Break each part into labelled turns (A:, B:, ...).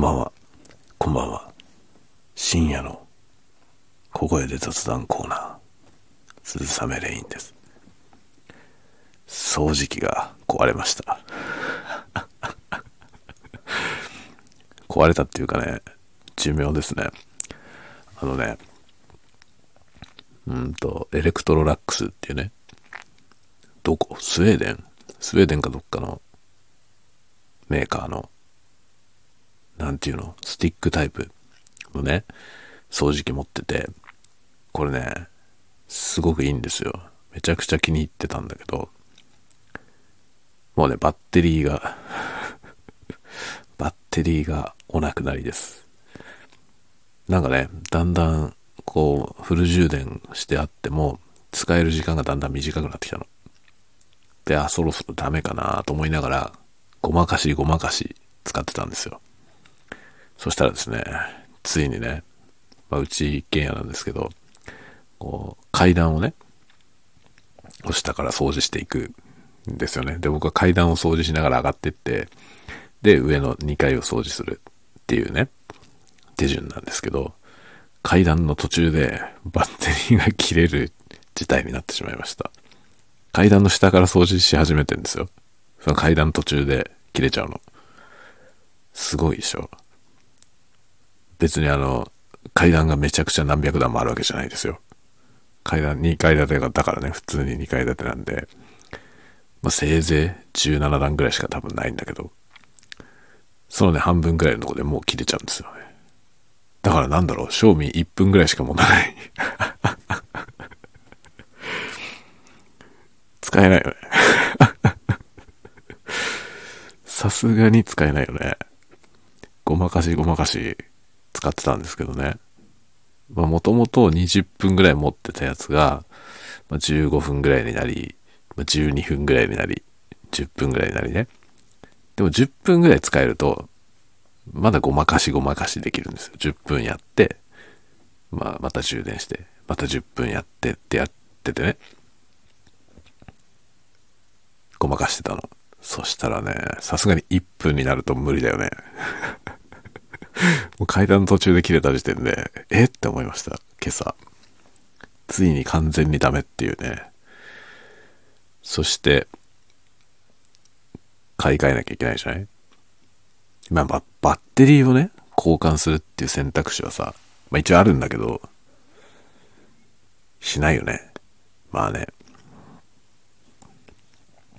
A: んばんは。こんばんは。深夜の小声で雑談コーナー、鈴雨レインです。掃除機が壊れました。壊れたっていうかね、寿命ですね。あのね、うんと、エレクトロラックスっていうね、どこ？スウェーデン？スウェーデンかどっかのメーカーのなんていうの、スティックタイプのね、掃除機持ってて、これね、すごくいいんですよ。めちゃくちゃ気に入ってたんだけど、もうね、バッテリーが バッテリーがお亡くなりです。なんかね、だんだん、こう、フル充電してあっても、使える時間がだんだん短くなってきたの。で、あ、そろそろダメかなと思いながら、ごまかしごまかし使ってたんですよ。そしたらですね、ついにね、まあ、うち一軒家なんですけど、こう、階段をね、下から掃除していくんですよね。で、僕は階段を掃除しながら上がってって、で、上の2階を掃除するっていうね、手順なんですけど、階段の途中でバッテリーが切れる事態になってしまいました。階段の下から掃除し始めてんですよ。その階段途中で切れちゃうの。すごいでしょ。別にあの、階段がめちゃくちゃ何百段もあるわけじゃないですよ。階段2階建てが、だからね、普通に2階建てなんで、まあ、せいぜい17段ぐらいしか多分ないんだけど、そのね、半分ぐらいのとこでもう切れちゃうんですよね。だからなんだろう、賞味1分ぐらいしか持たない。使えないよね。さすがに使えないよね。ごまかしごまかし使ってたんですけどね。まあもともと20分ぐらい持ってたやつが、まあ、15分ぐらいになり、まあ、12分ぐらいになり、10分ぐらいになりね。でも10分ぐらい使えると、まだごまかしごまかしできるんですよ。10分やって、まあまた充電して、また10分やってってやっててね。ごまかしてたの。そしたらね、さすがに1分になると無理だよね。もう階段途中で切れた時点で、え？って思いました。今朝。ついに完全にダメっていうね。そして、買い替えなきゃいけないじゃない？まあ、バッテリーをね、交換するっていう選択肢はさ、まあ一応あるんだけど、しないよね。まあね。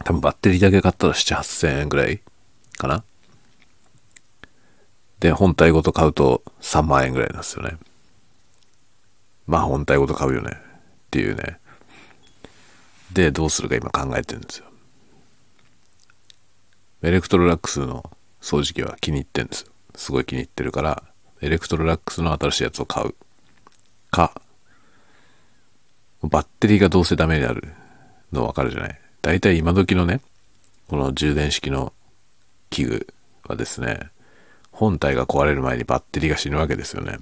A: 多分バッテリーだけ買ったら7、8000円ぐらいかな？で、本体ごと買うと3万円ぐらいなんですよね。まあ本体ごと買うよね。っていうね。で、どうするか今考えてるんですよ。エレクトロラックスの掃除機は気に入ってるんですよ。すごい気に入ってるから、エレクトロラックスの新しいやつを買う。か、バッテリーがどうせダメになるのわかるじゃない？だいたい今時のね、この充電式の器具はですね、本体が壊れる前にバッテリーが死ぬわけですよね。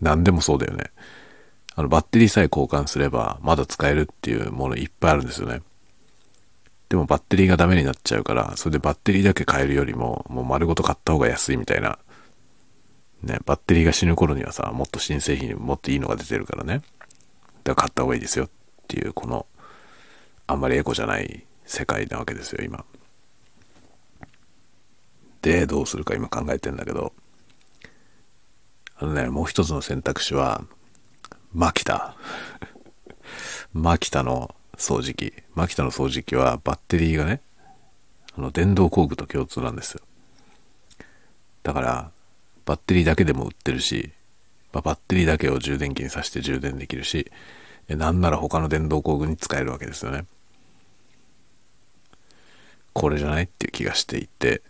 A: 何でもそうだよね。あの、バッテリーさえ交換すれば、まだ使えるっていうものいっぱいあるんですよね。でもバッテリーがダメになっちゃうから、それでバッテリーだけ変えるよりも、もう丸ごと買った方が安いみたいな。ね、バッテリーが死ぬ頃にはさ、もっと新製品もっといいのが出てるからね。だから買った方がいいですよっていう、この、あんまりエコじゃない世界なわけですよ、今。でどうするか今考えてんだけど、あのね、もう一つの選択肢は、マキタ。マキタの掃除機。マキタの掃除機はバッテリーがね、あの、電動工具と共通なんですよ。だから、バッテリーだけでも売ってるし、まあ、バッテリーだけを充電器に挿して充電できるし、なんなら他の電動工具に使えるわけですよね。これじゃないっていう気がしていて、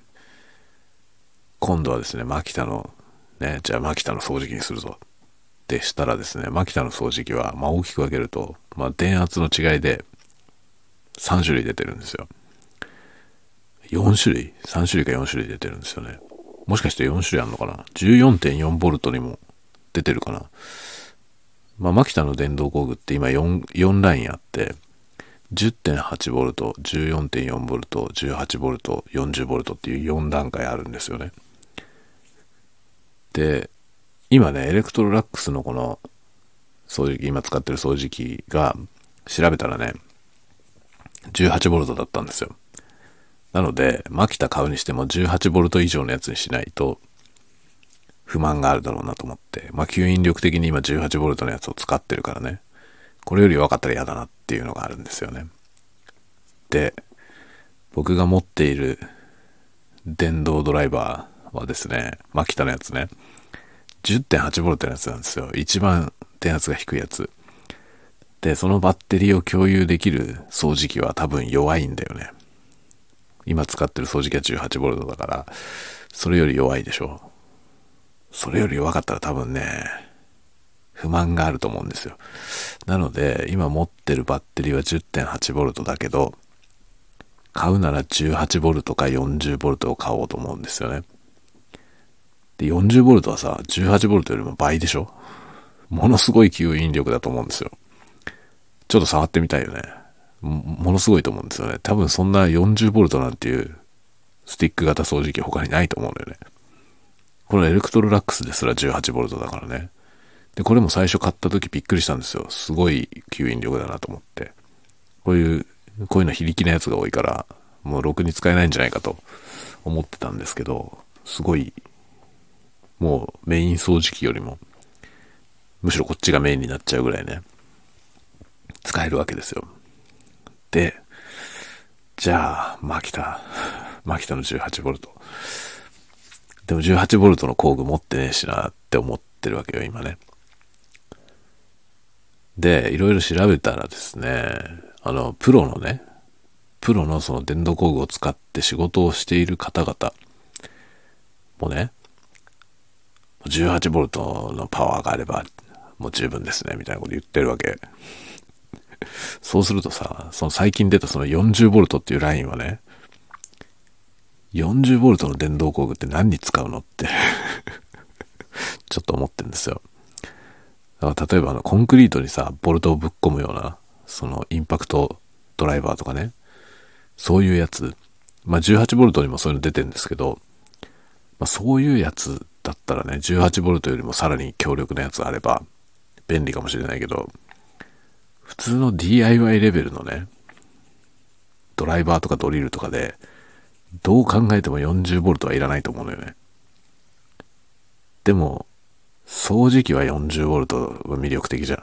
A: 今度はですね、マキタの、ね、じゃあマキタの掃除機にするぞ。ってしたらですね、マキタの掃除機は、まあ大きく分けると、まあ電圧の違いで3種類出てるんですよ。4種類 ?3 種類か4種類出てるんですよね。もしかして4種類あるのかな ?14.4V にも出てるかな？まあ、マキタの電動工具って今 4, 4ラインあって、10.8V、14.4V、18V、40V っていう4段階あるんですよね。で、今ね、エレクトロラックスのこの掃除機、今使ってる掃除機が調べたらね、18V だったんですよ。なので、マキタ買うにしても 18V 以上のやつにしないと不満があるだろうなと思って、まあ吸引力的に今 18V のやつを使ってるからね、これより弱かったら嫌だなっていうのがあるんですよね。で、僕が持っている電動ドライバーはですね、マキタのやつね、10.8V のやつなんですよ。一番電圧が低いやつ。で、そのバッテリーを共有できる掃除機は多分弱いんだよね。今使ってる掃除機は 18V だから、それより弱いでしょ。それより弱かったら多分ね、不満があると思うんですよ。なので、今持ってるバッテリーは 10.8V だけど、買うなら 18V か 40V を買おうと思うんですよね。で、40V はさ、18V よりも倍でしょ？ものすごい吸引力だと思うんですよ。ちょっと触ってみたいよね。ものすごいと思うんですよね。多分そんな 40V なんていうスティック型掃除機他にないと思うんだよね。このエレクトロラックスですら 18V だからね。で、これも最初買った時びっくりしたんですよ。すごい吸引力だなと思って。こういう、こういうの非力なやつが多いから、もうろくに使えないんじゃないかと思ってたんですけど、すごい、もうメイン掃除機よりも、むしろこっちがメインになっちゃうぐらいね、使えるわけですよ。で、じゃあ、マキタ、マキタの 18V。でも 18V の工具持ってねえしなって思ってるわけよ、今ね。で、いろいろ調べたらですね、あの、プロのね、プロのその電動工具を使って仕事をしている方々もね、18V のパワーがあればもう十分ですね、みたいなこと言ってるわけ。そうするとさ、その最近出たその 40V っていうラインはね、40V の電動工具って何に使うのって ちょっと思ってんですよ。だから例えばあのコンクリートにさ、ボルトをぶっ込むような、そのインパクトドライバーとかね、そういうやつ、まあ 18V にもそういうの出てるんですけど、まあそういうやつだったらね、18V よりもさらに強力なやつあれば便利かもしれないけど、普通の DIY レベルのね、ドライバーとかドリルとかで、どう考えても 40V はいらないと思うのよね。でも、掃除機は 40V は魅力的じゃん。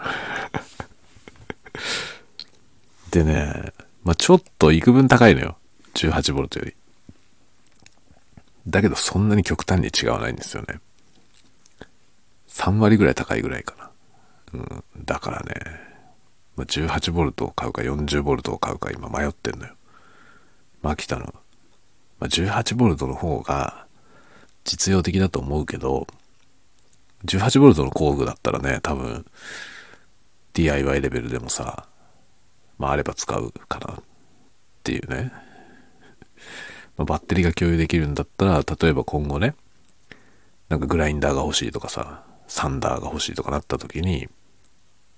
A: でね、まあ、ちょっと幾分高いのよ。18V より。だけどそんなに極端に違わないんですよね。3割ぐらい高いぐらいかな。うん、だからね、まあ、18V を買うか 40V を買うか今迷ってんのよ。マキタの。まあ、18V の方が実用的だと思うけど、18V の工具だったらね、多分 DIY レベルでもさ、まああれば使うかなっていうね。まあ、バッテリーが共有できるんだったら、例えば今後ね、なんかグラインダーが欲しいとかさ、サンダーが欲しいとかなった時に、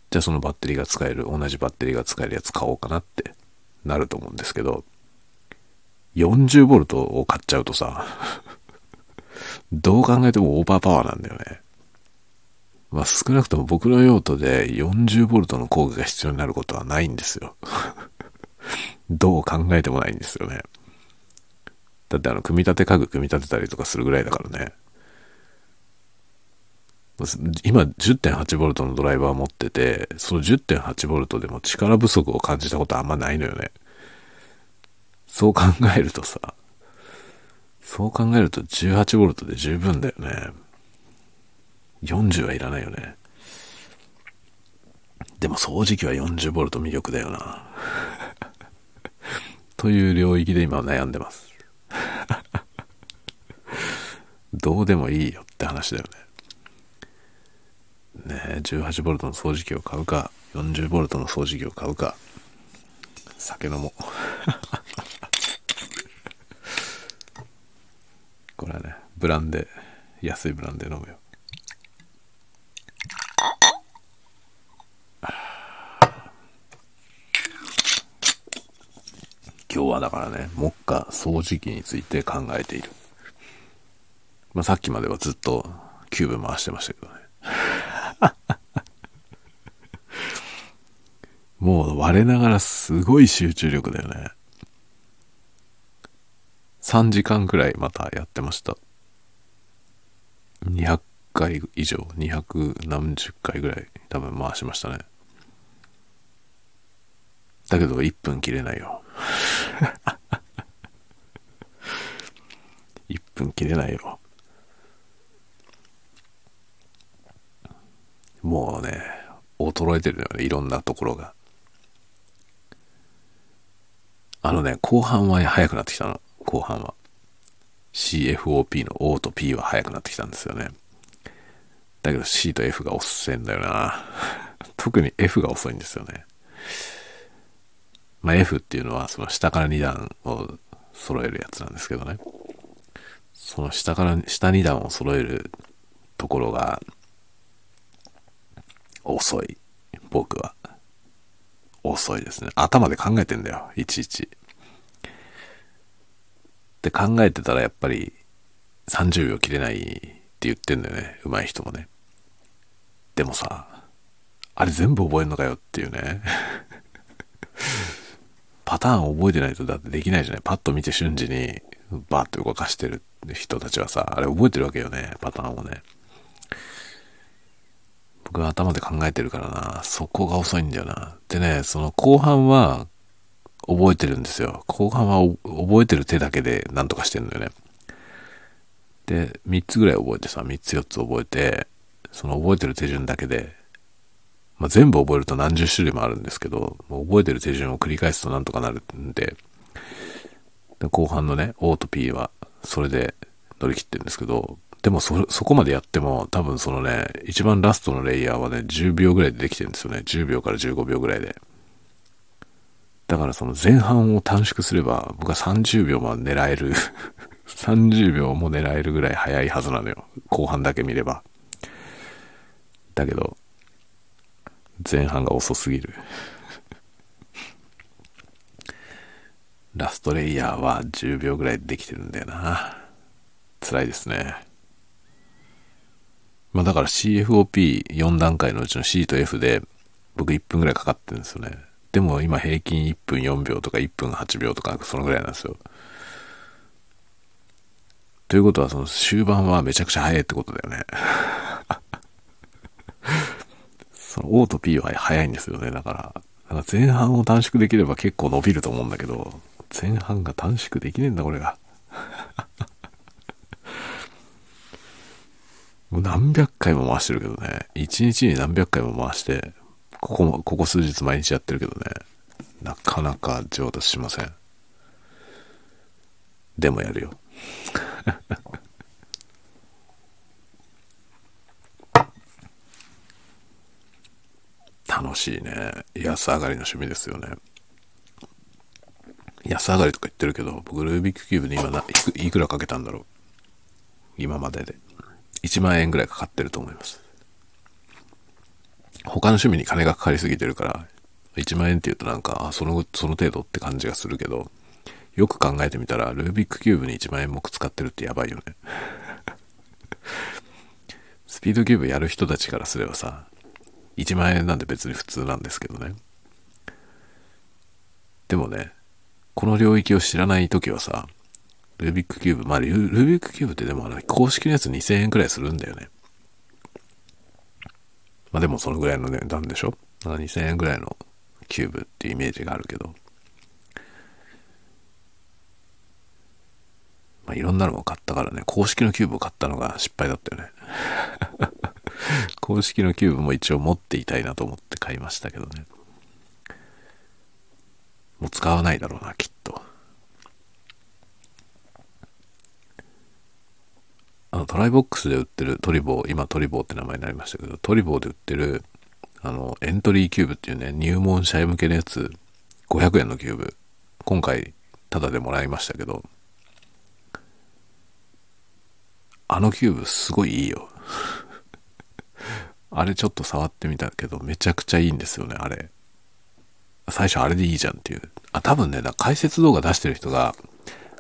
A: じゃあそのバッテリーが使える、同じバッテリーが使えるやつ買おうかなってなると思うんですけど、40V を買っちゃうとさ、どう考えてもオーバーパワーなんだよね。まあ少なくとも僕の用途で 40V の工具が必要になることはないんですよ。どう考えてもないんですよね。だってあの、組み立て家具組み立てたりとかするぐらいだからね。今 10.8V のドライバー持ってて、その 10.8V でも力不足を感じたことあんまないのよね。そう考えるとさ、そう考えると 18V で十分だよね。40はいらないよね。でも掃除機は 40V 魅力だよな。という領域で今悩んでます。どうでもいいよって話だよね。ねえ18ボルトの掃除機を買うか40ボルトの掃除機を買うか酒飲もう これはねブランデー安いブランデー飲むよ今日はだからね目下掃除機について考えているまあさっきまではずっとキューブ回してましたけどね。もう我ながらすごい集中力だよね。3時間くらいまたやってました。200回以上、200何十回ぐらい多分回しましたね。だけど1分切れないよ。1分切れないよ。もうね、衰えてるよね、いろんなところが。あのね、後半は早くなってきたの。後半は。CFOP の O と P は早くなってきたんですよね。だけど C と F が遅いんだよな。特に F が遅いんですよね。まあ、F っていうのはその下から2段を揃えるやつなんですけどね。その下から、下2段を揃えるところが遅い。僕は。遅いですね。頭で考えてんだよ。いちいち。って考えてたらやっぱり30秒切れないって言ってんだよね。上手い人もね。でもさ、あれ全部覚えるのかよっていうね。パターン覚えてないとだってできないじゃない。パッと見て瞬時にバーッと動かしてる人たちはさ、あれ覚えてるわけよね。パターンをね。僕は頭で考えてるからな。そこが遅いんだよな。でね、その後半は覚えてるんですよ。後半は覚えてる手だけで何とかしてるんだよね。で、3つぐらい覚えてさ、3つ4つ覚えて、その覚えてる手順だけでまあ、全部覚えると何十種類もあるんですけど、もう覚えてる手順を繰り返すとなんとかなるんで、で後半のね、O と P はそれで乗り切ってるんですけど、でもそ、そこまでやっても多分そのね、一番ラストのレイヤーはね、10秒ぐらいでできてるんですよね。10秒から15秒ぐらいで。だからその前半を短縮すれば、僕は30秒も狙える 30秒も狙えるぐらい早いはずなのよ。後半だけ見れば。だけど、前半が遅すぎるラストレイヤーは10秒ぐらいできてるんだよな。辛いですね。まあだから CFOP4 段階のうちの C と F で僕1分ぐらいかかってるんですよね。でも今平均1分4秒とか1分8秒とかそのぐらいなんですよ。ということはその終盤はめちゃくちゃ早いってことだよね。その O と P は早いんですよね。だから、から前半を短縮できれば結構伸びると思うんだけど、前半が短縮できねえんだ、これが。もう何百回も回してるけどね。一日に何百回も回して、ここも、ここ数日毎日やってるけどね。なかなか上達しません。でもやるよ。楽しいね。安上がりの趣味ですよね。安上がりとか言ってるけど、僕ルービックキューブに今ないくらかけたんだろう。今までで。1万円ぐらいかかってると思います。他の趣味に金がかかりすぎてるから、1万円って言うとなんか、その、その程度って感じがするけど、よく考えてみたら、ルービックキューブに1万円も使ってるってやばいよね。スピードキューブやる人たちからすればさ、1万円なんで別に普通なんですけどね。でもね、この領域を知らない時はさ、ルービックキューブ、まあルービックキューブってでもあの公式のやつ2000円くらいするんだよね。まあでもそのぐらいの値段でしょ2000円ぐらいのキューブっていうイメージがあるけど。まあいろんなのを買ったからね、公式のキューブを買ったのが失敗だったよね。公式のキューブも一応持っていたいなと思って買いましたけどね。もう使わないだろうな、きっと。あの、トライボックスで売ってるトリボー、今トリボーって名前になりましたけど、トリボーで売ってる、あの、エントリーキューブっていうね、入門者向けのやつ、500円のキューブ、今回、タダでもらいましたけど、あのキューブすごいいいよ。あれちょっと触ってみたけど、めちゃくちゃいいんですよね、あれ。最初あれでいいじゃんっていう。あ、多分ねだ、解説動画出してる人が、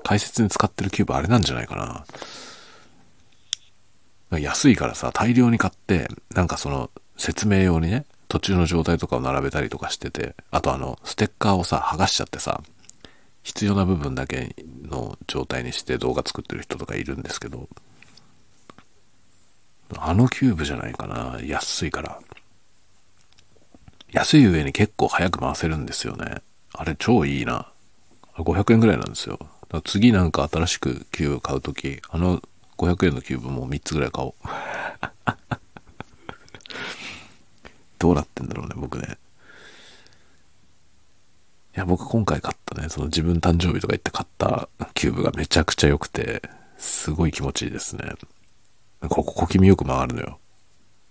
A: 解説に使ってるキューブあれなんじゃないかな。安いからさ、大量に買って、なんかその説明用にね、途中の状態とかを並べたりとかしてて、あとあの、ステッカーをさ、剥がしちゃってさ、必要な部分だけの状態にして動画作ってる人とかいるんですけど、あのキューブじゃないかな。安いから。安い上に結構早く回せるんですよね。あれ超いいな。500円ぐらいなんですよ。次なんか新しくキューブ買うとき、あの500円のキューブも3つぐらい買おう。どうなってんだろうね、僕ね。いや、僕今回買ったね、その自分誕生日とか言って買ったキューブがめちゃくちゃ良くて、すごい気持ちいいですね。ここ小気味よく回るのよ。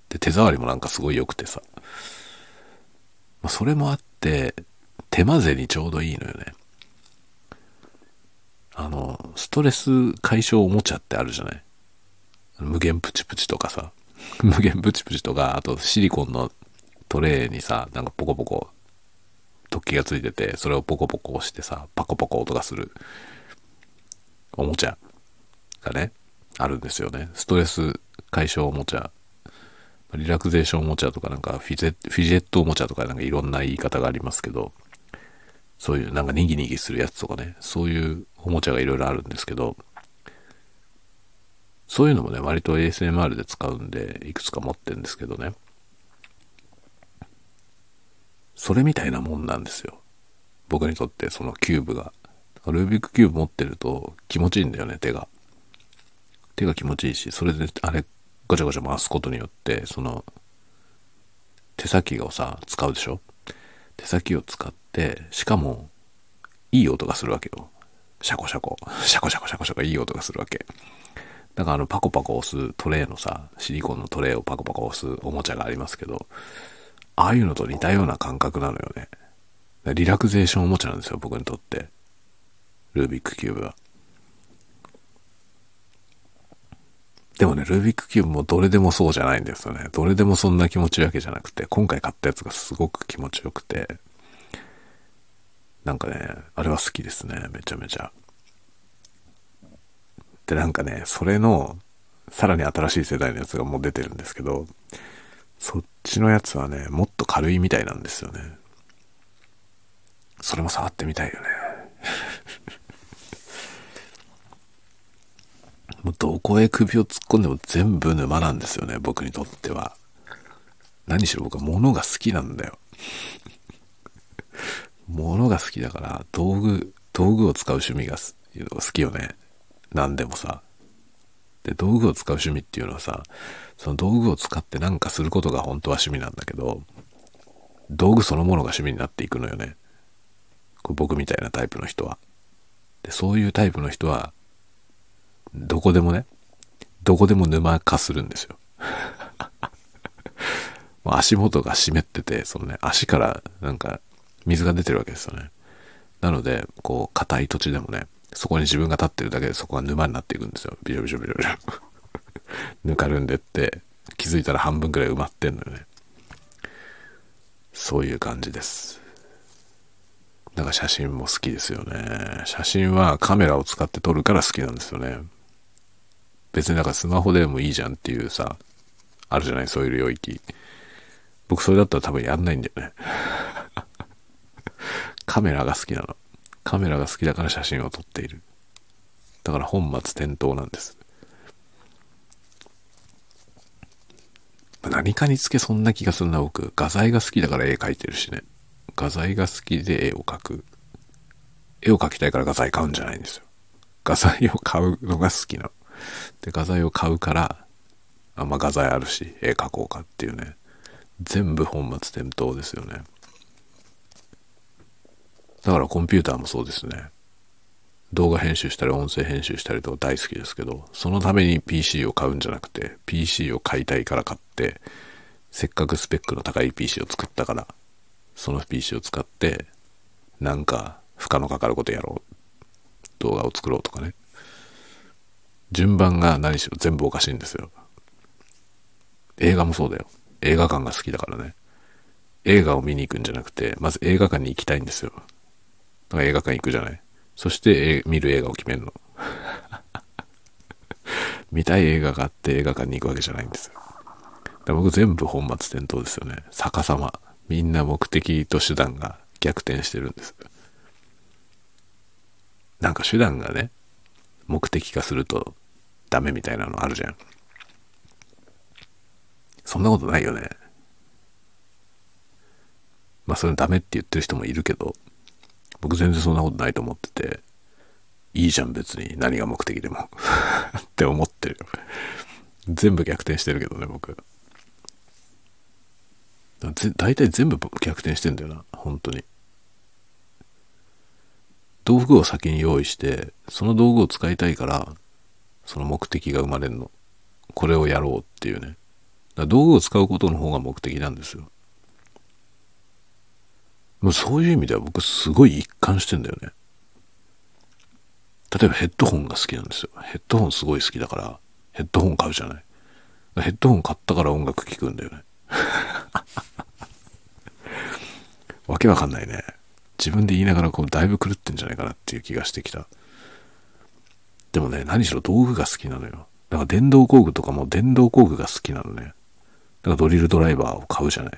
A: で、手触りもなんかすごい良くてさ。まあ、それもあって、手混ぜにちょうどいいのよね。あの、ストレス解消おもちゃってあるじゃない？無限プチプチとかさ。無限プチプチとか、あとシリコンのトレーにさ、なんかポコポコ突起がついてて、それをポコポコ押してさ、パコパコ音がするおもちゃがね、あるんですよね。ストレス解消おもちゃ。リラクゼーションおもちゃとかなんかフィジェットおもちゃとかなんかいろんな言い方がありますけど、そういうなんかニギニギするやつとかね、そういうおもちゃがいろいろあるんですけど、そういうのもね、割と ASMR で使うんで、いくつか持ってるんですけどね。それみたいなもんなんですよ。僕にとってそのキューブが。ルービックキューブ持ってると気持ちいいんだよね、手が。手が気持ちいいし、それであれ、ガチャガチャ回すことによって、その、手先をさ、使うでしょ？手先を使って、しかも、いい音がするわけよ。シャコシャコ、シャコシャコシャコシャコいい音がするわけ。だからあのパコパコ押すトレーのさ、シリコンのトレーをパコパコ押すおもちゃがありますけど、ああいうのと似たような感覚なのよね。リラクゼーションおもちゃなんですよ、僕にとって。ルービックキューブは。でもね、ルービックキューブもどれでもそうじゃないんですよね。どれでもそんな気持ちいいわけじゃなくて、今回買ったやつがすごく気持ちよくて、なんかね、あれは好きですね、めちゃめちゃ。で、なんかね、それの、さらに新しい世代のやつがもう出てるんですけど、そっちのやつはね、もっと軽いみたいなんですよね。それも触ってみたいよね。もうどこへ首を突っ込んでも全部沼なんですよね、僕にとっては。何しろ僕は物が好きなんだよ。物が好きだから、道具、道具を使う趣味が好きよね。何でもさ。で、道具を使う趣味っていうのはさ、その道具を使って何かすることが本当は趣味なんだけど、道具そのものが趣味になっていくのよね。これ僕みたいなタイプの人は。で、そういうタイプの人は、どこでもね、どこでも沼化するんですよ。足元が湿ってて、そのね、足からなんか水が出てるわけですよね。なので、こう、硬い土地でもね、そこに自分が立ってるだけでそこが沼になっていくんですよ。ビロビロビロビロ。ぬかるんでって、気づいたら半分くらい埋まってんのよね。そういう感じです。なんか写真も好きですよね。写真はカメラを使って撮るから好きなんですよね。別になんかスマホでもいいじゃんっていうさ、あるじゃない？そういう領域。僕それだったら多分やんないんだよね。カメラが好きなの。カメラが好きだから写真を撮っている。だから本末転倒なんです。何かにつけそんな気がするな、僕。画材が好きだから絵描いてるしね。画材が好きで絵を描く。絵を描きたいから画材買うんじゃないんですよ。画材を買うのが好きなの。で、画材を買うから、あまあ、画材あるし、絵描こうかっていうね。全部本末転倒ですよね。だからコンピューターもそうですね。動画編集したり音声編集したりとか大好きですけど、そのために PC を買うんじゃなくて、PC を買いたいから買って、せっかくスペックの高い PC を作ったから、その PC を使って、なんか負荷のかかることやろう。動画を作ろうとかね。順番が何しろ全部おかしいんですよ。映画もそうだよ。映画館が好きだからね。映画を見に行くんじゃなくて、まず映画館に行きたいんですよ。だから映画館行くじゃない。そしてえ見る映画を決めるの。見たい映画があって映画館に行くわけじゃないんですよ。だ僕全部本末転倒ですよね。逆さま。みんな目的と手段が逆転してるんです。なんか手段がね、目的化するとダメみたいなのあるじゃん。そんなことないよね。まあそれダメって言ってる人もいるけど、僕全然そんなことないと思ってて、いいじゃん別に何が目的でも って思ってる。全部逆転してるけどね、僕。大体全部逆転してんだよな、本当に。道具を先に用意して、その道具を使いたいから、その目的が生まれるの。これをやろうっていうね。道具を使うことの方が目的なんですよ。もうそういう意味では僕すごい一貫してんだよね。例えばヘッドホンが好きなんですよ。ヘッドホンすごい好きだから、ヘッドホン買うじゃない。ヘッドホン買ったから音楽聴くんだよね。わけわかんないね。自分で言いながらこうだいぶ狂ってんじゃないかなっていう気がしてきた。でもね、何しろ道具が好きなのよ。だから電動工具とかも電動工具が好きなのね。だからドリルドライバーを買うじゃない。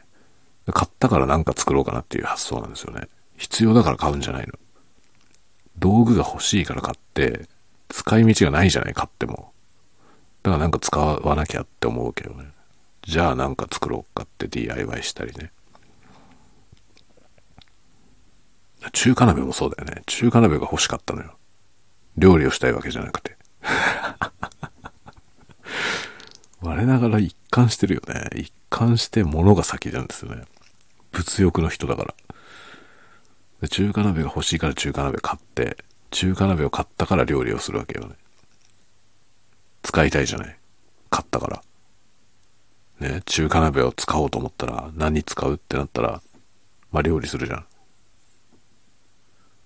A: 買ったから何か作ろうかなっていう発想なんですよね。必要だから買うんじゃないの。道具が欲しいから買って、使い道がないじゃない、買っても。だからなんか使わなきゃって思うけどね。じゃあなんか作ろうかって DIY したりね。中華鍋もそうだよね。中華鍋が欲しかったのよ。料理をしたいわけじゃなくて。我ながら一貫してるよね。一貫して物が先なんですよね。物欲の人だから。中華鍋が欲しいから中華鍋買って、中華鍋を買ったから料理をするわけよね。使いたいじゃない。買ったから。ね、中華鍋を使おうと思ったら何に使うってなったら、まあ料理するじゃん。だか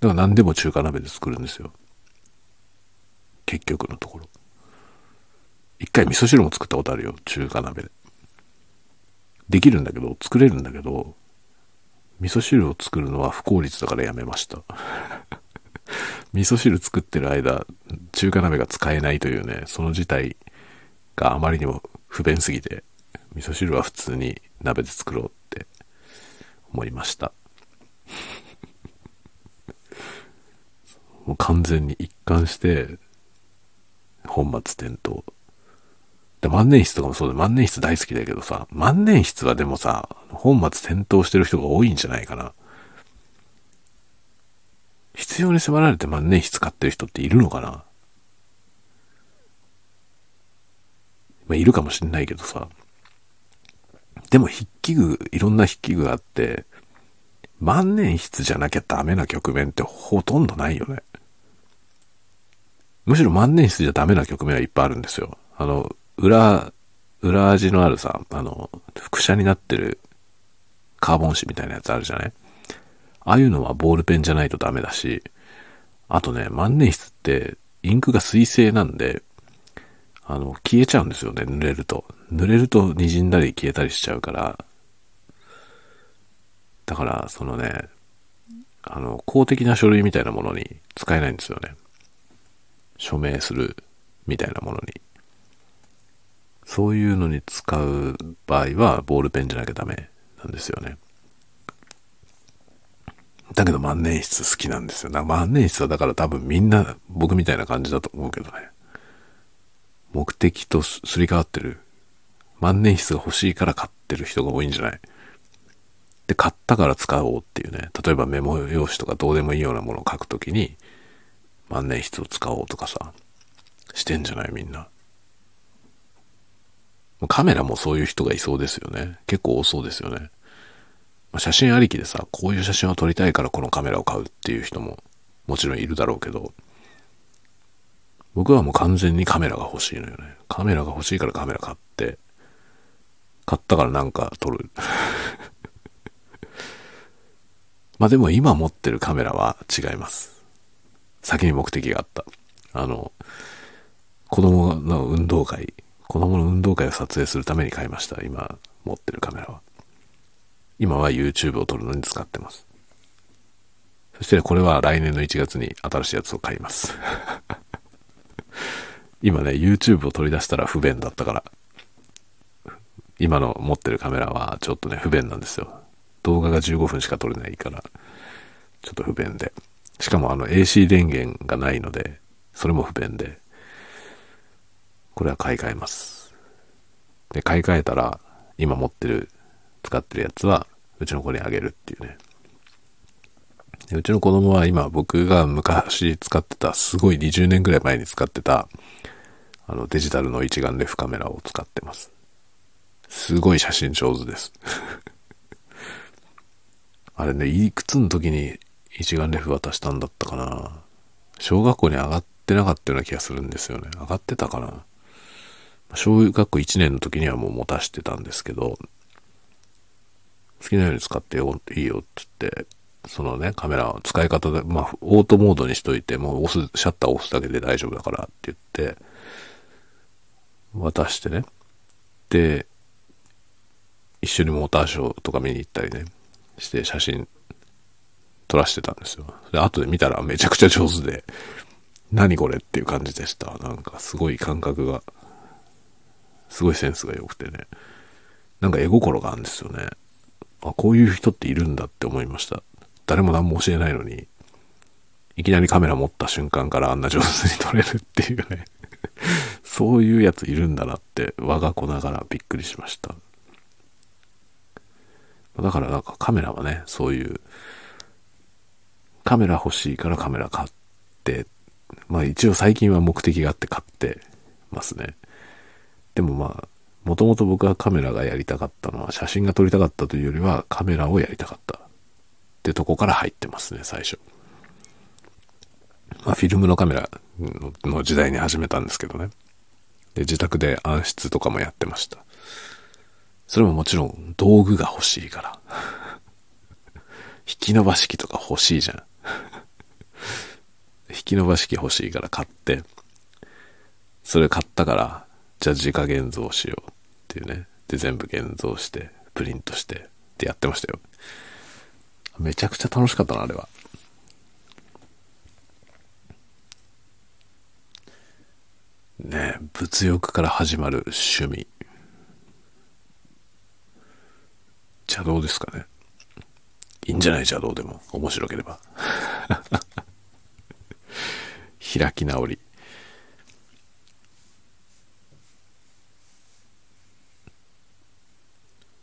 A: ら何でも中華鍋で作るんですよ。結局のところ。一回味噌汁も作ったことあるよ。中華鍋で。できるんだけど、作れるんだけど、味噌汁を作るのは不効率だからやめました。味噌汁作ってる間、中華鍋が使えないというね、その事態があまりにも不便すぎて、味噌汁は普通に鍋で作ろうって思いました。もう完全に一貫して、本末転倒。で、万年筆とかもそうで、万年筆大好きだけどさ、万年筆はでもさ、本末転倒してる人が多いんじゃないかな。必要に迫られて万年筆買ってる人っているのかなまあ、いるかもしんないけどさ。でも筆記具、いろんな筆記具があって、万年筆じゃなきゃダメな局面ってほとんどないよね。むしろ万年筆じゃダメな局面はいっぱいあるんですよ。あの、裏、裏味のあるさ、あの、複写になってるカーボン紙みたいなやつあるじゃない？ああいうのはボールペンじゃないとダメだし、あとね、万年筆ってインクが水性なんで、あの、消えちゃうんですよね、濡れると。濡れると滲んだり消えたりしちゃうから、だから、そのね、あの、公的な書類みたいなものに使えないんですよね。署名するみたいなものに。そういうのに使う場合は、ボールペンじゃなきゃダメなんですよね。だけど万年筆好きなんですよ。万年筆はだから多分みんな僕みたいな感じだと思うけどね。目的とすり替わってる。万年筆が欲しいから買ってる人が多いんじゃないで、買ったから使おうっていうね。例えばメモ用紙とかどうでもいいようなものを書くときに、万年筆を使おうとかさ、してんじゃないみんな。カメラもそういう人がいそうですよね。結構多そうですよね。まあ、写真ありきでさ、こういう写真を撮りたいからこのカメラを買うっていう人ももちろんいるだろうけど、僕はもう完全にカメラが欲しいのよね。カメラが欲しいからカメラ買って、買ったからなんか撮る。まあでも今持ってるカメラは違います。先に目的があった。あの、子供の運動会、子供の運動会を撮影するために買いました。今持ってるカメラは。今は YouTube を撮るのに使ってます。そしてこれは来年の1月に新しいやつを買います。今ね、YouTube を取り出したら不便だったから、今の持ってるカメラはちょっとね、不便なんですよ。動画が15分しか撮れないから、ちょっと不便で。しかもあの AC 電源がないので、それも不便で、これは買い替えます。で、買い替えたら、今持ってる、使ってるやつは、うちの子にあげるっていうね。でうちの子供は今僕が昔使ってた、すごい20年ぐらい前に使ってた、あのデジタルの一眼レフカメラを使ってます。すごい写真上手です あれね、いくつの時に一眼レフ渡したんだったかな。小学校に上がってなかったような気がするんですよね。上がってたかな。小学校1年の時にはもう持たしてたんですけど、好きなように使ってよいいよって言って、そのね、カメラ使い方で、まあ、オートモードにしといて、もう押す、シャッターを押すだけで大丈夫だからって言って、渡してね。で、一緒にモーターショーとか見に行ったりね、して写真撮らしてたんですよ。で、後で見たらめちゃくちゃ上手で、何これっていう感じでした。なんかすごい感覚が、すごいセンスが良くてね。なんか絵心があるんですよね。あ、こういう人っているんだって思いました。誰も何も教えないのに、いきなりカメラ持った瞬間からあんな上手に撮れるっていうね そういうやついるんだなって我が子ながらびっくりしました。だからなんかカメラはね、そういう、カメラ欲しいからカメラ買って、まあ一応最近は目的があって買ってますね。でもまあ、もともと僕はカメラがやりたかったのは、写真が撮りたかったというよりはカメラをやりたかったってとこから入ってますね、最初。まあフィルムのカメラの時代に始めたんですけどね。で、自宅で暗室とかもやってました。それももちろん道具が欲しいから。引き伸ばし器とか欲しいじゃん。引き伸ばし器欲しいから買って、それ買ったから、じゃあ自家現像しようっていうね。で、全部現像して、プリントしてってやってましたよ。めちゃくちゃ楽しかったな、あれは。ね物欲から始まる趣味。邪道ですかね。いいんじゃない邪道でも。面白ければ。開き直り。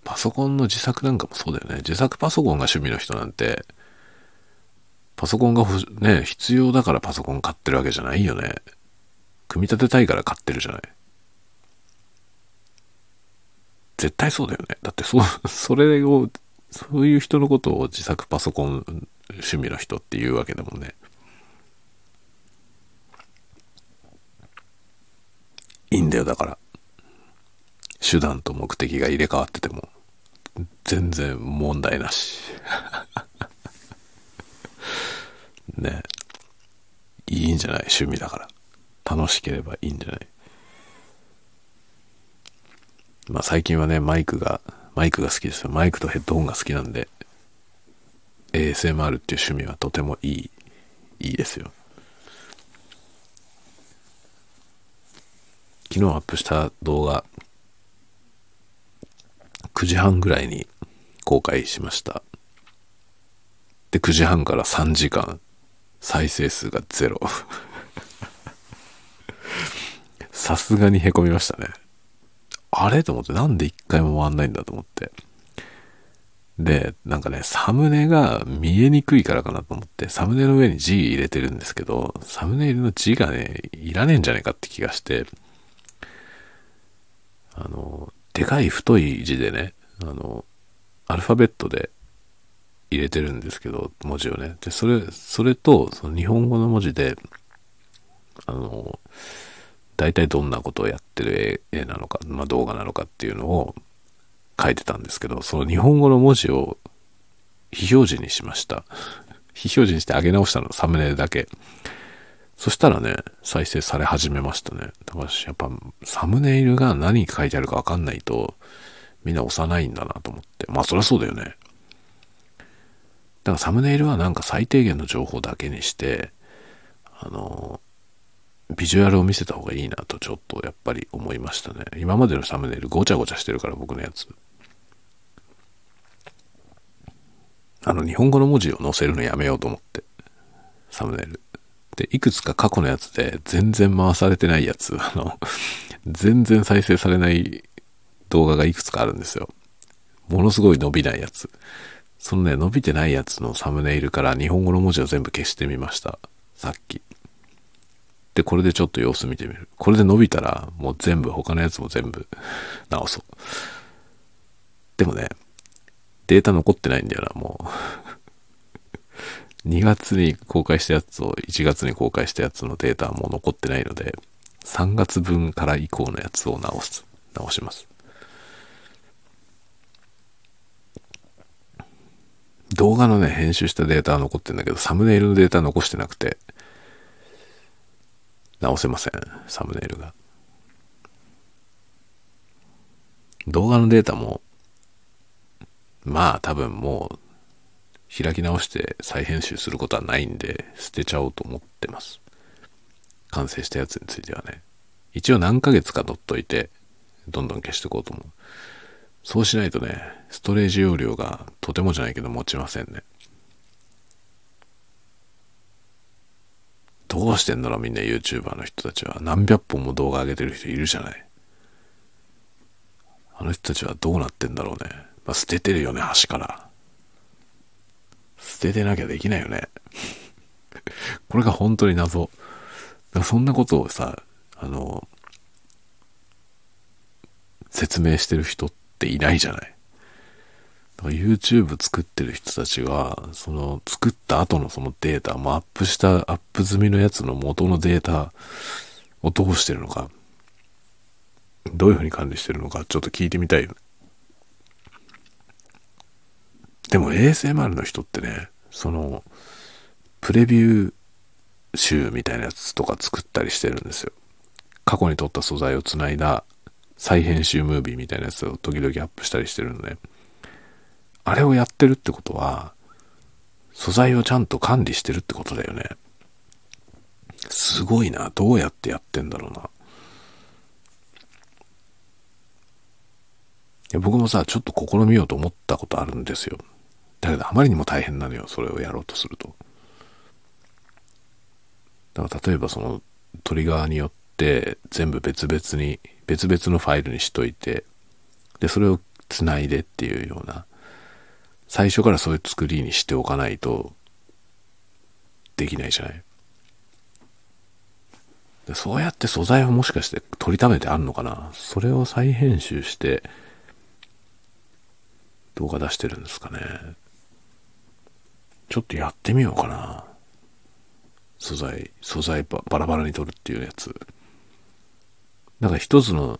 A: パソコンの自作なんかもそうだよね。自作パソコンが趣味の人なんて、パソコンがね、必要だからパソコン買ってるわけじゃないよね。組み立てたいから買ってるじゃない。絶対そうだよね。だってそ、それを、そういう人のことを自作パソコン趣味の人っていうわけだもね。いいんだよ、だから。手段と目的が入れ替わってても、全然問題なし。ねいいんじゃない？趣味だから。楽しければいいんじゃない？まあ最近はね、マイクが、マイクが好きですよ。マイクとヘッドホンが好きなんで、ASMR っていう趣味はとてもいい、いいですよ。昨日アップした動画、9時半ぐらいに公開しました。で、9時半から3時間、再生数がゼロ。さすがにへこみましたね。あれ？と思って、なんで一回も終わんないんだと思って。で、なんかね、サムネが見えにくいからかなと思って、サムネの上に字入れてるんですけど、サムネ入りの字がね、いらねえんじゃないかって気がして、あの、でかい太い字でね、あの、アルファベットで入れてるんですけど、文字をね。で、それ、それと、その日本語の文字で、あの、大体どんなことをやってる絵なのか、まあ、動画なのかっていうのを書いてたんですけど、その日本語の文字を非表示にしました。非表示にして上げ直したの、サムネだけ。そしたらね、再生され始めましたね。だからやっぱサムネイルが何書いてあるかわかんないと、みんな押さないんだなと思って。まあそりゃそうだよね。だからサムネイルはなんか最低限の情報だけにして、あの、ビジュアルを見せた方がいいなとちょっとやっぱり思いましたね。今までのサムネイルごちゃごちゃしてるから僕のやつ。あの日本語の文字を載せるのやめようと思って。サムネイル。で、いくつか過去のやつで全然回されてないやつ、あの、全然再生されない動画がいくつかあるんですよ。ものすごい伸びないやつ。そのね、伸びてないやつのサムネイルから日本語の文字を全部消してみました。さっき。で、これでちょっと様子見てみる。これで伸びたら、もう全部、他のやつも全部直そう。でもね、データ残ってないんだよな、もう 2月に公開したやつと1月に公開したやつのデータはもう残ってないので、3月分から以降のやつを直す。直します。動画のね、編集したデータは残ってんだけど、サムネイルのデータ残してなくて、直せません。サムネイルが。動画のデータも、まあ多分もう開き直して再編集することはないんで捨てちゃおうと思ってます。完成したやつについてはね。一応何ヶ月か取っといて、どんどん消していこうと思う。そうしないとね、ストレージ容量がとてもじゃないけど持ちませんね。どうしてんだろうみんな YouTuber の人たちは。何百本も動画上げてる人いるじゃない。あの人たちはどうなってんだろうね。まあ、捨ててるよね、端から。捨ててなきゃできないよね。これが本当に謎。そんなことをさ、あの、説明してる人っていないじゃない。YouTube 作ってる人たちが、その作った後のそのデータ、もアップした、アップ済みのやつの元のデータをどうしてるのか、どういうふうに管理してるのか、ちょっと聞いてみたいよ。でも ASMR の人ってね、その、プレビュー集みたいなやつとか作ったりしてるんですよ。過去に撮った素材をつないだ再編集ムービーみたいなやつを時々アップしたりしてるので、ねあれをやってるってことは、素材をちゃんと管理してるってことだよね。すごいな。どうやってやってんだろうな。僕もさ、ちょっと試みようと思ったことあるんですよ。だけどあまりにも大変なのよ。それをやろうとすると。だから例えばそのトリガーによって全部別々に、別々のファイルにしといて、で、それをつないでっていうような最初からそういう作りにしておかないとできないじゃない？そうやって素材はもしかして取りためてあんのかな？それを再編集して動画出してるんですかね。ちょっとやってみようかな。素材素材バラバラに撮るっていうやつ。なんか一つの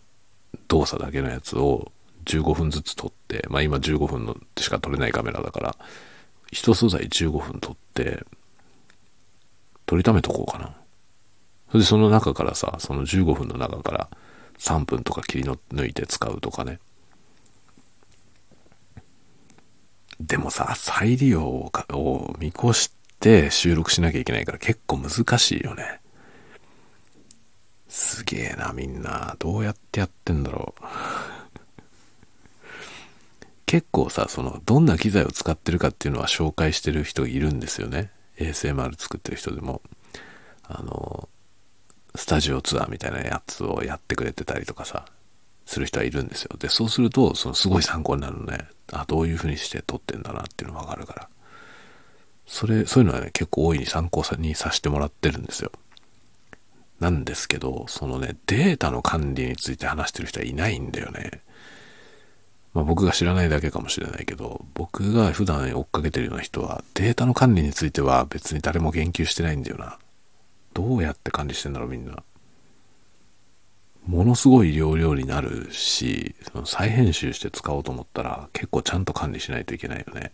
A: 動作だけのやつを15分ずつ撮って、まあ今15分のしか撮れないカメラだから、一素材15分撮って、撮りためとこうかな。それでその中からさ、その15分の中から3分とか切り抜いて使うとかね。でもさ、再利用を見越して収録しなきゃいけないから結構難しいよね。すげえな、みんな。どうやってやってんだろう。結構さ、その、どんな機材を使ってるかっていうのは紹介してる人いるんですよね。ASMR 作ってる人でも。あの、スタジオツアーみたいなやつをやってくれてたりとかさ、する人はいるんですよ。で、そうすると、そのすごい参考になるのね。あ、どういう風にして撮ってんだなっていうのがわかるから。それ、そういうのはね、結構大いに参考にさせてもらってるんですよ。なんですけど、そのね、データの管理について話してる人はいないんだよね。まあ、僕が知らないだけかもしれないけど、僕が普段追っかけてるような人は、データの管理については別に誰も言及してないんだよな。どうやって管理してんだろう、みんな。ものすごい容量になるし、その再編集して使おうと思ったら、結構ちゃんと管理しないといけないよね。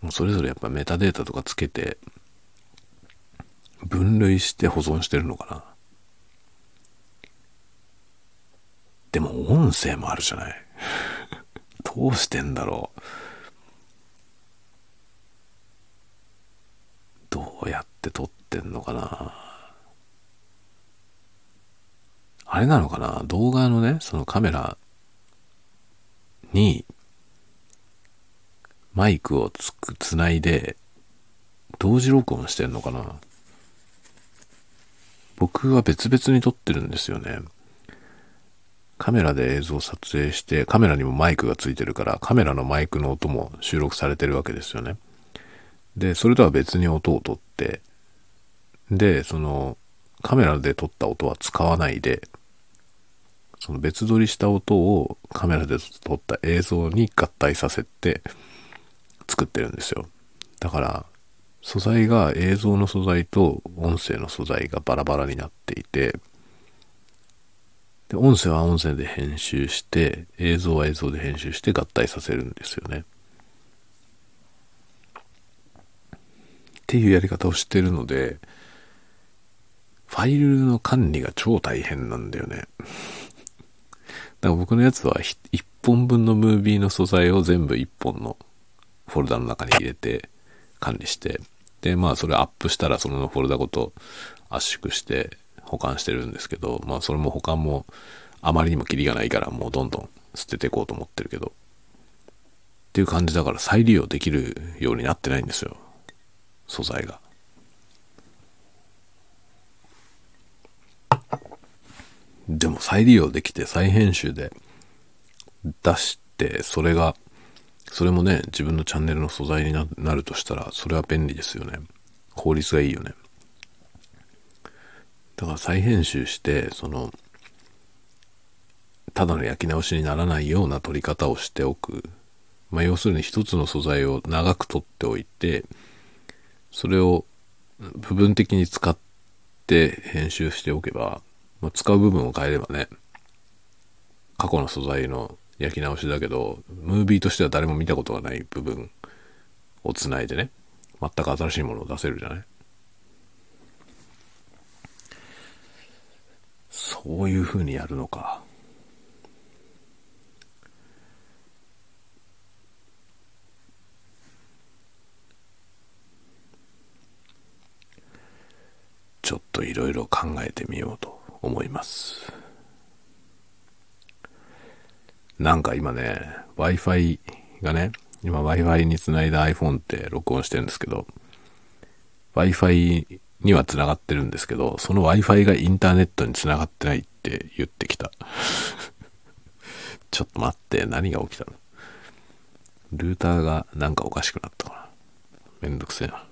A: もうそれぞれやっぱメタデータとかつけて、分類して保存してるのかな。でも音声もあるじゃない。どうしてんだろう。どうやって撮ってんのかなあれなのかな動画のね、そのカメラにマイクをつく、つないで同時録音してんのかな僕は別々に撮ってるんですよね。カメラで映像を撮影して、カメラにもマイクがついてるから、カメラのマイクの音も収録されてるわけですよね。で、それとは別に音を取って、で、その、カメラで撮った音は使わないで、その別撮りした音をカメラで撮った映像に合体させて作ってるんですよ。だから、素材が映像の素材と音声の素材がバラバラになっていて、で、音声は音声で編集して、映像は映像で編集して合体させるんですよね。っていうやり方をしてるので、ファイルの管理が超大変なんだよね。だから僕のやつは1本分のムービーの素材を全部1本のフォルダの中に入れて管理して、で、まあそれアップしたらそのフォルダごと圧縮して保管してるんですけど、まあそれも保管もあまりにもキリがないからもうどんどん捨てていこうと思ってるけど、っていう感じだから再利用できるようになってないんですよ。素材が。でも再利用できて再編集で出してそれがそれもね自分のチャンネルの素材になるとしたらそれは便利ですよね効率がいいよねだから再編集してそのただの焼き直しにならないような撮り方をしておく。まあ要するに一つの素材を長く撮っておいてそれを部分的に使って編集しておけば、まあ、使う部分を変えればね過去の素材の焼き直しだけどムービーとしては誰も見たことがない部分をつないでね全く新しいものを出せるじゃない。そういうふうにやるのか。ちょっといろいろ考えてみようと思います。なんか今ね、Wi-Fi がね、今 Wi-Fi につないだ iPhone って録音してるんですけど、Wi-Fi には繋がってるんですけど、その Wi-Fi がインターネットに繋がってないって言ってきた。ちょっと待って、何が起きたの？ルーターがなんかおかしくなったかな？めんどくせえな。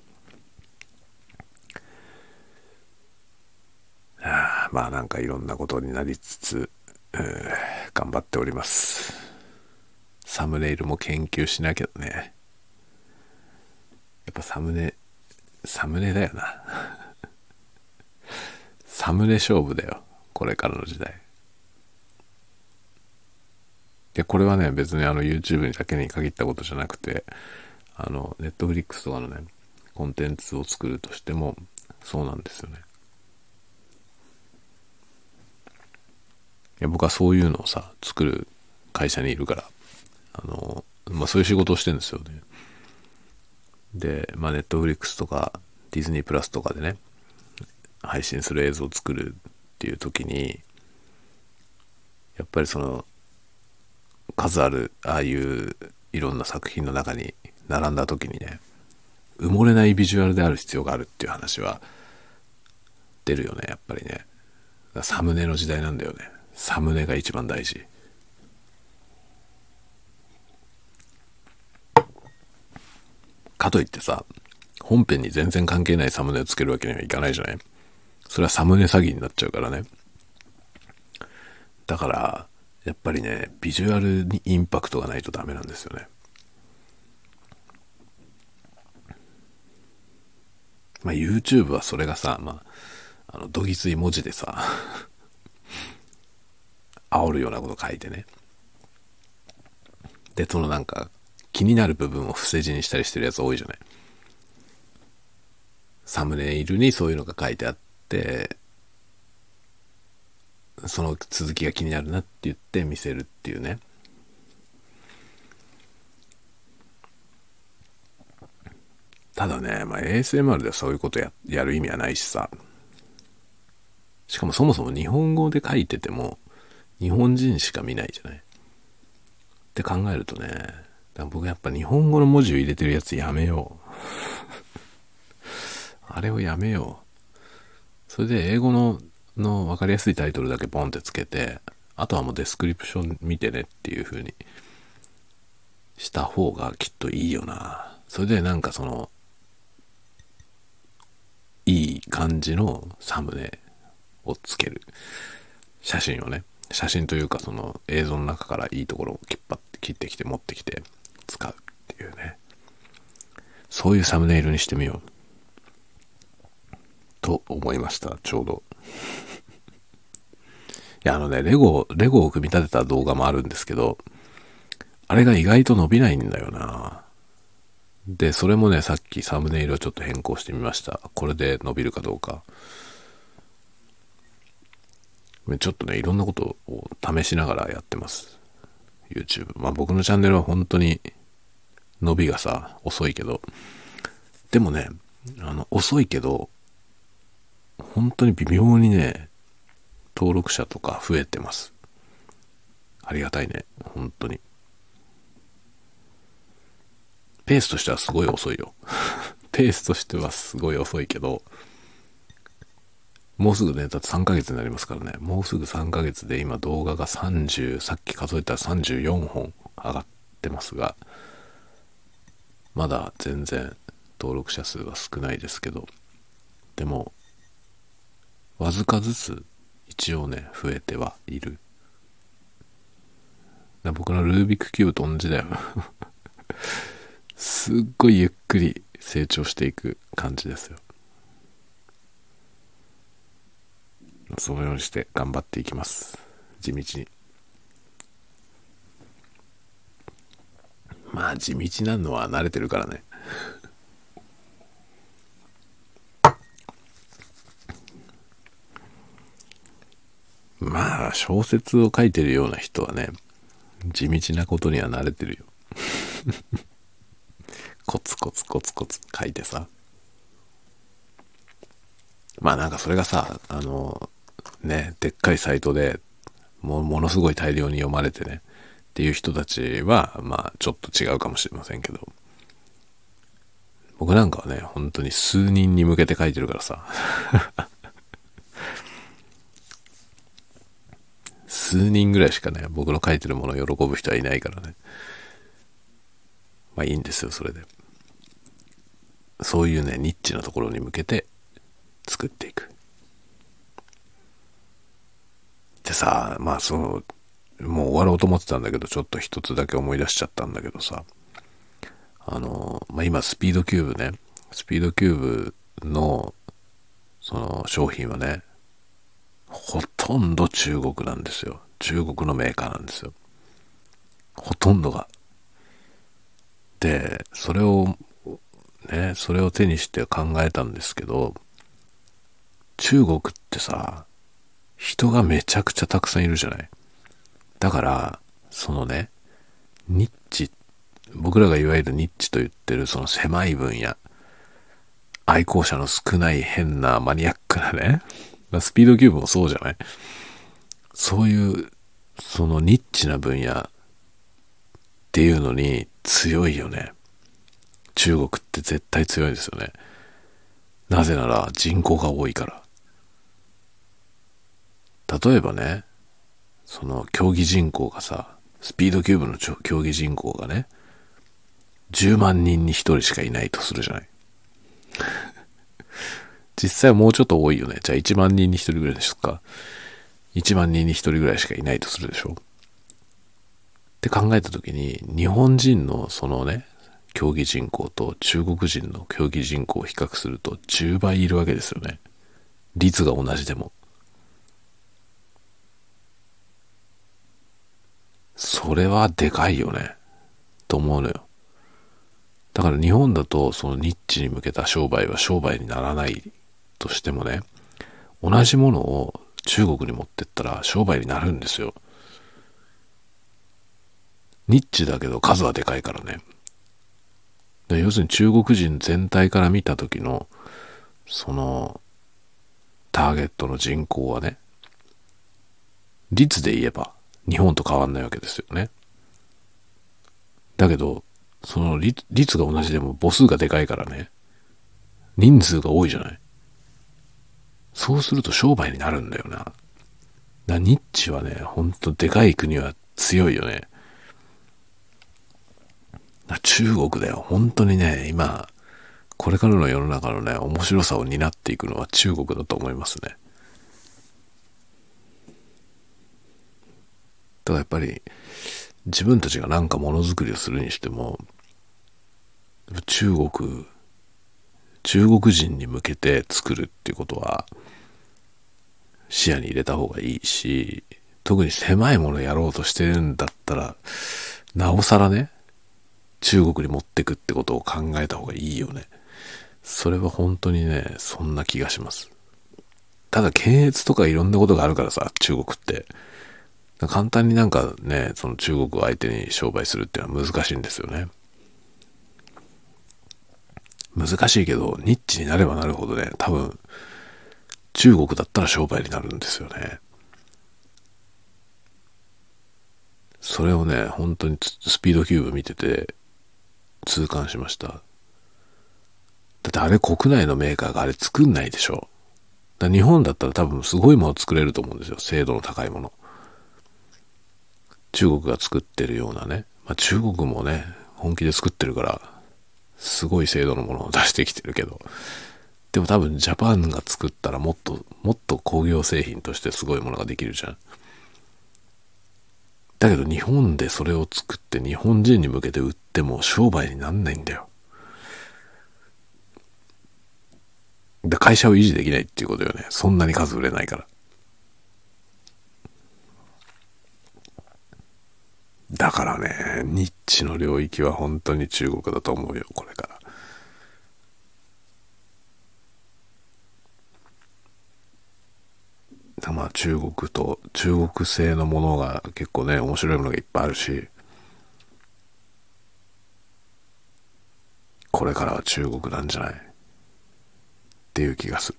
A: あまあなんかいろんなことになりつつ、頑張っております。サムネイルも研究しなきゃね。やっぱサムネ、サムネだよな。サムネ勝負だよ。これからの時代。で、これはね、別にあの YouTube にだけに限ったことじゃなくて、あの、Netflix とかのね、コンテンツを作るとしても、そうなんですよね。いや僕はそういうのをさ、作る会社にいるから、あの、まあそういう仕事をしてるんですよね。で、まあネットフリックスとかディズニープラスとかでね、配信する映像を作るっていう時に、やっぱりその、数ある、ああいういろんな作品の中に並んだ時にね、埋もれないビジュアルである必要があるっていう話は出るよね、やっぱりね。サムネの時代なんだよね。サムネが一番大事かといってさ本編に全然関係ないサムネをつけるわけにはいかないじゃない？それはサムネ詐欺になっちゃうからね。だからやっぱりねビジュアルにインパクトがないとダメなんですよね。まあ YouTube はそれがさまああのどぎつい文字でさ煽るようなこと書いてね。で、そのなんか、気になる部分を伏せ字にしたりしてるやつ多いじゃない。サムネイルにそういうのが書いてあって、その続きが気になるなって言って見せるっていうね。ただね、まあ、ASMR ではそういうことややる意味はないしさ。しかもそもそも日本語で書いてても、日本人しか見ないじゃない。って考えるとね、僕やっぱ日本語の文字を入れてるやつやめよう。あれをやめよう。それで英語のの分かりやすいタイトルだけポンってつけて、あとはもう description 見てねっていう風にした方がきっといいよな。それでなんかその、いい感じのサムネをつける。写真をね。写真というかその映像の中からいいところを切っ張って切ってきて持ってきて使うっていうね。そういうサムネイルにしてみよう。と思いました、ちょうど。いや、あのね、レゴ、レゴを組み立てた動画もあるんですけど、あれが意外と伸びないんだよな。で、それもね、さっきサムネイルをちょっと変更してみました。これで伸びるかどうか。ちょっとね、いろんなことを試しながらやってます。YouTube。まあ僕のチャンネルは本当に伸びがさ、遅いけど、でもね、あの、遅いけど、本当に微妙にね、登録者とか増えてます。ありがたいね。本当に。ペースとしてはすごい遅いよ。ペースとしてはすごい遅いけど、もうすぐね、だって3ヶ月になりますからね。もうすぐ3ヶ月で今動画が30、さっき数えたら34本上がってますが、まだ全然登録者数は少ないですけど、でも、わずかずつ一応ね、増えてはいる。僕のルービックキューブと同じだよ。すっごいゆっくり成長していく感じですよ。そのようにして頑張っていきます。地道に。まあ地道なのは慣れてるからね。まあ小説を書いてるような人はね、地道なことには慣れてるよ。コツコツコツコツ書いてさ。まあなんかそれがさ、あの、ね、でっかいサイトでもものすごい大量に読まれてね、っていう人たちは、まあちょっと違うかもしれませんけど、僕なんかはね、本当に数人に向けて書いてるからさ。数人ぐらいしかね、僕の書いてるものを喜ぶ人はいないからね。まあいいんですよ、それで。そういうね、ニッチなところに向けて作っていく。でさ、まあその、もう終わろうと思ってたんだけど、ちょっと一つだけ思い出しちゃったんだけどさ、あの、まあ今スピードキューブね、スピードキューブの、その商品はね、ほとんど中国なんですよ。中国のメーカーなんですよ。ほとんどが。で、それをね、それを手にして考えたんですけど、中国ってさ、人がめちゃくちゃたくさんいるじゃない。だから、そのね、ニッチ、僕らがいわゆるニッチと言ってるその狭い分野、愛好者の少ない変なマニアックなね、スピードキューブもそうじゃない？そういう、そのニッチな分野っていうのに強いよね。中国って絶対強いですよね。なぜなら人口が多いから。例えばね、その競技人口がさ、スピードキューブの競技人口がね、10万人に1人しかいないとするじゃない。実際はもうちょっと多いよね。じゃあ1万人に1人ぐらいですか。1万人に1人ぐらいしかいないとするでしょ。って考えた時に、日本人のそのね、競技人口と中国人の競技人口を比較すると10倍いるわけですよね。率が同じでも。それはでかいよね。と思うのよ。だから日本だとそのニッチに向けた商売は商売にならないとしてもね、同じものを中国に持ってったら商売になるんですよ。ニッチだけど数はでかいからね。で要するに中国人全体から見た時のそのターゲットの人口はね率で言えば日本と変わんないわけですよね。だけどその率が同じでも母数がでかいからね。人数が多いじゃない。そうすると商売になるんだよな。だニッチはねほんとでかい国は強いよね。中国だよ。本当にね、今、これからの世の中のね、面白さを担っていくのは中国だと思いますね。だやっぱり、自分たちが何かものづくりをするにしても、中国、中国人に向けて作るっていうことは、視野に入れた方がいいし、特に狭いものやろうとしてるんだったら、なおさらね、中国に持ってくってことを考えた方がいいよね。それは本当にね、そんな気がします。ただ検閲とかいろんなことがあるからさ、中国って。簡単になんかね、その中国を相手に商売するっていうのは難しいんですよね。難しいけど、ニッチになればなるほどね、多分、中国だったら商売になるんですよね。それをね、本当にスピードキューブ見てて、痛感しました。だってあれ国内のメーカーがあれ作んないでしょ。だ日本だったら多分すごいもの作れると思うんですよ。精度の高いもの。中国が作ってるようなね。まあ、中国もね、本気で作ってるから、すごい精度のものを出してきてるけど。でも多分ジャパンが作ったらもっと、もっと工業製品としてすごいものができるじゃん。だけど日本でそれを作って日本人に向けて売っても商売になんないんだよ。で会社を維持できないっていうことよね。そんなに数売れないから。だからね、ニッチの領域は本当に中国だと思うよ、これから。まあ中国と中国製のものが結構ね面白いものがいっぱいあるしこれからは中国なんじゃない？っていう気がする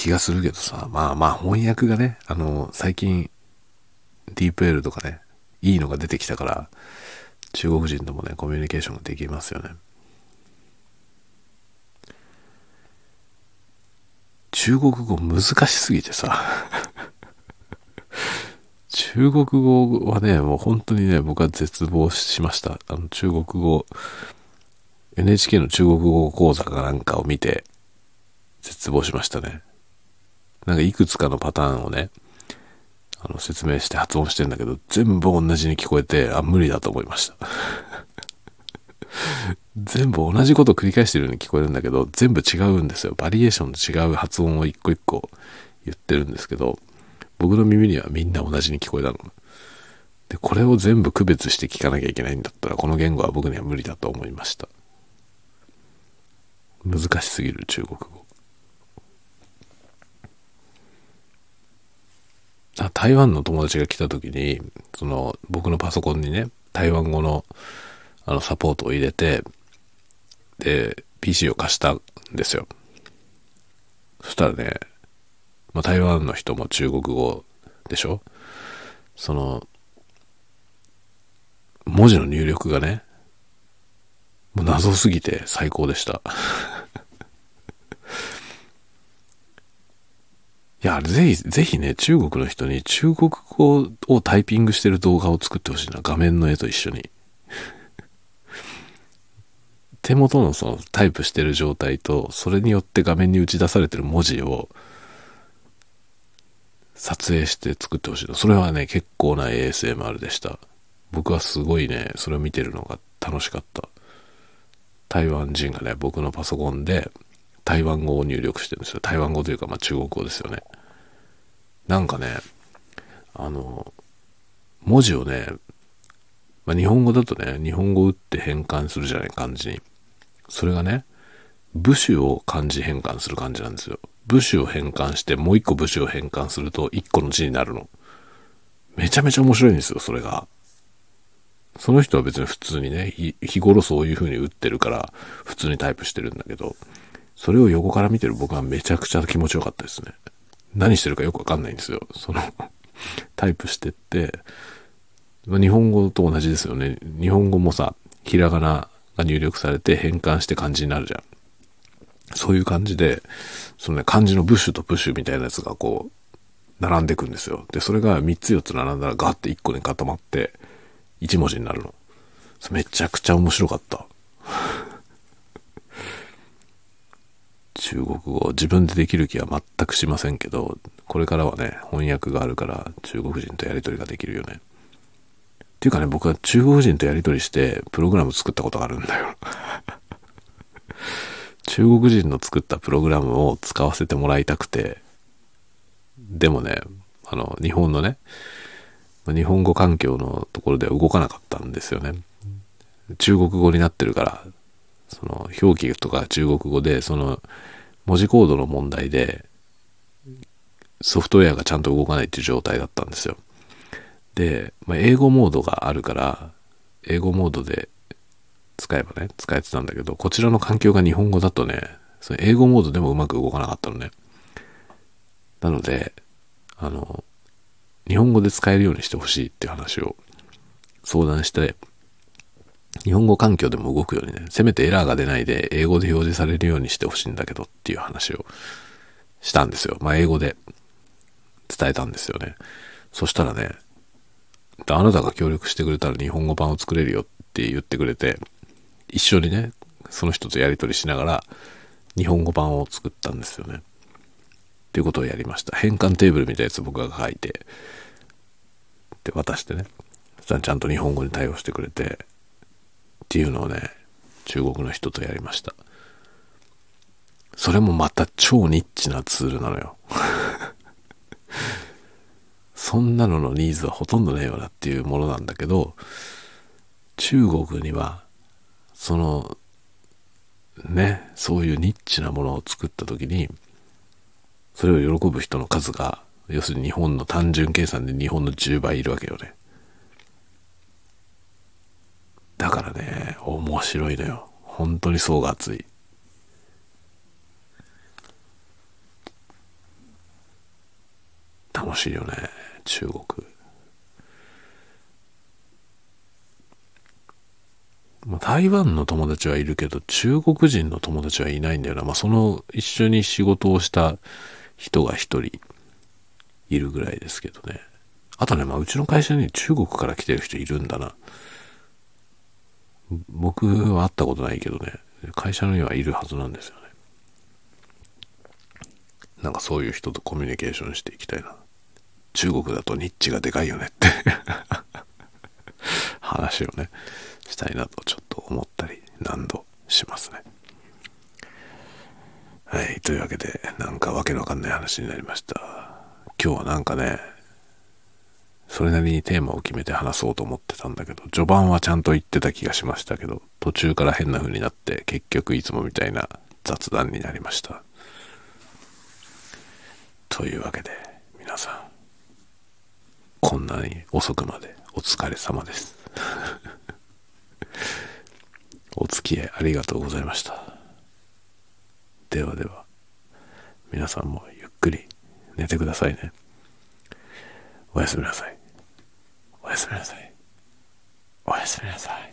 A: 気がするけどさまあまあ翻訳がねあの最近ディープ L とかねいいのが出てきたから中国人ともねコミュニケーションができますよね中国語難しすぎてさ 中国語はね、もう本当にね、僕は絶望しました。あの、中国語、NHK の中国語講座かなんかを見て、絶望しましたね。なんかいくつかのパターンをね、あの、説明して発音してんだけど、全部同じに聞こえて、あ、無理だと思いました。全部同じことを繰り返してるように聞こえるんだけど、全部違うんですよ。バリエーションの違う発音を一個一個言ってるんですけど、僕の耳にはみんな同じに聞こえたの。で、これを全部区別して聞かなきゃいけないんだったら、この言語は僕には無理だと思いました。難しすぎる中国語。台湾の友達が来た時に、その僕のパソコンにね、台湾語のあのサポートを入れて、で、PC を貸したんですよ。そしたらね、まあ、台湾の人も中国語でしょ？その、文字の入力がね、もう謎すぎて最高でした。いや、ぜひ、ぜひね、中国の人に中国語をタイピングしてる動画を作ってほしいな。画面の絵と一緒に。手元のそのタイプしてる状態と、それによって画面に打ち出されてる文字を撮影して作ってほしいの。それはね、結構な ASMR でした。僕はすごいね、それを見てるのが楽しかった。台湾人がね、僕のパソコンで台湾語を入力してるんですよ。台湾語というか、まあ中国語ですよね。なんかね、あの、文字をね、まあ、日本語だとね、日本語打って変換するじゃない、漢字に。それがね、部首を漢字変換する感じなんですよ。部首を変換して、もう一個部首を変換すると一個の字になるの。めちゃめちゃ面白いんですよ、それが。その人は別に普通にね、日頃そういう風に打ってるから普通にタイプしてるんだけど、それを横から見てる僕はめちゃくちゃ気持ちよかったですね。何してるかよくわかんないんですよ。そのタイプしてって、ま、日本語と同じですよね。日本語もさ、ひらがなが入力されて変換して漢字になるじゃん。そういう感じで、そのね、漢字のブッシュとプッシュみたいなやつがこう、並んでくんですよ。で、それが3つ4つ並んだらガッて1個に固まって、1文字になるの。めちゃくちゃ面白かった。中国語、自分でできる気は全くしませんけど、これからはね、翻訳があるから中国人とやり取りができるよね。っていうかね、僕は中国人とやり取りしてプログラム作ったことがあるんだよ。中国人の作ったプログラムを使わせてもらいたくて、でもね、あの、日本のね、日本語環境のところでは動かなかったんですよね。中国語になってるから、その表記とか中国語で、その文字コードの問題で、ソフトウェアがちゃんと動かないっていう状態だったんですよ。で、まあ、英語モードがあるから、英語モードで使えばね、使えてたんだけど、こちらの環境が日本語だとね、その英語モードでもうまく動かなかったのね。なので、あの、日本語で使えるようにしてほしいっていう話を相談して、日本語環境でも動くようにね、せめてエラーが出ないで英語で表示されるようにしてほしいんだけどっていう話をしたんですよ。まあ英語で伝えたんですよね。そしたらね、あなたが協力してくれたら日本語版を作れるよって言ってくれて、一緒にね、その人とやり取りしながら日本語版を作ったんですよね。っていうことをやりました。変換テーブルみたいなやつ僕が書いて、で渡してね。そしたらちゃんと日本語に対応してくれて、っていうのをね、中国の人とやりました。それもまた超ニッチなツールなのよ。そんなののニーズはほとんどねえよなっていうものなんだけど、中国には、その、ね、そういうニッチなものを作った時に、それを喜ぶ人の数が、要するに日本の単純計算で日本の10倍いるわけよね。だからね、面白いのよ。本当に層が厚い。楽しいよね、中国。まあ、台湾の友達はいるけど、中国人の友達はいないんだよな。まあ、その一緒に仕事をした人が一人いるぐらいですけどね。あとね、まあ、うちの会社に中国から来てる人いるんだな。僕は会ったことないけどね、会社にはいるはずなんですよね。なんかそういう人とコミュニケーションしていきたいな。中国だとニッチがでかいよねって 話をね、したいなとちょっと思ったり何度しますね。はい、というわけで、なんかわけのわかんない話になりました。今日はなんかね、それなりにテーマを決めて話そうと思ってたんだけど、序盤はちゃんと言ってた気がしましたけど、途中から変な風になって、結局いつもみたいな雑談になりました。というわけで、皆さん、こんなに遅くまでお疲れ様です。お付き合いありがとうございました。ではでは、皆さんもゆっくり寝てくださいね。おやすみなさい。おやすみなさい。おやすみなさい。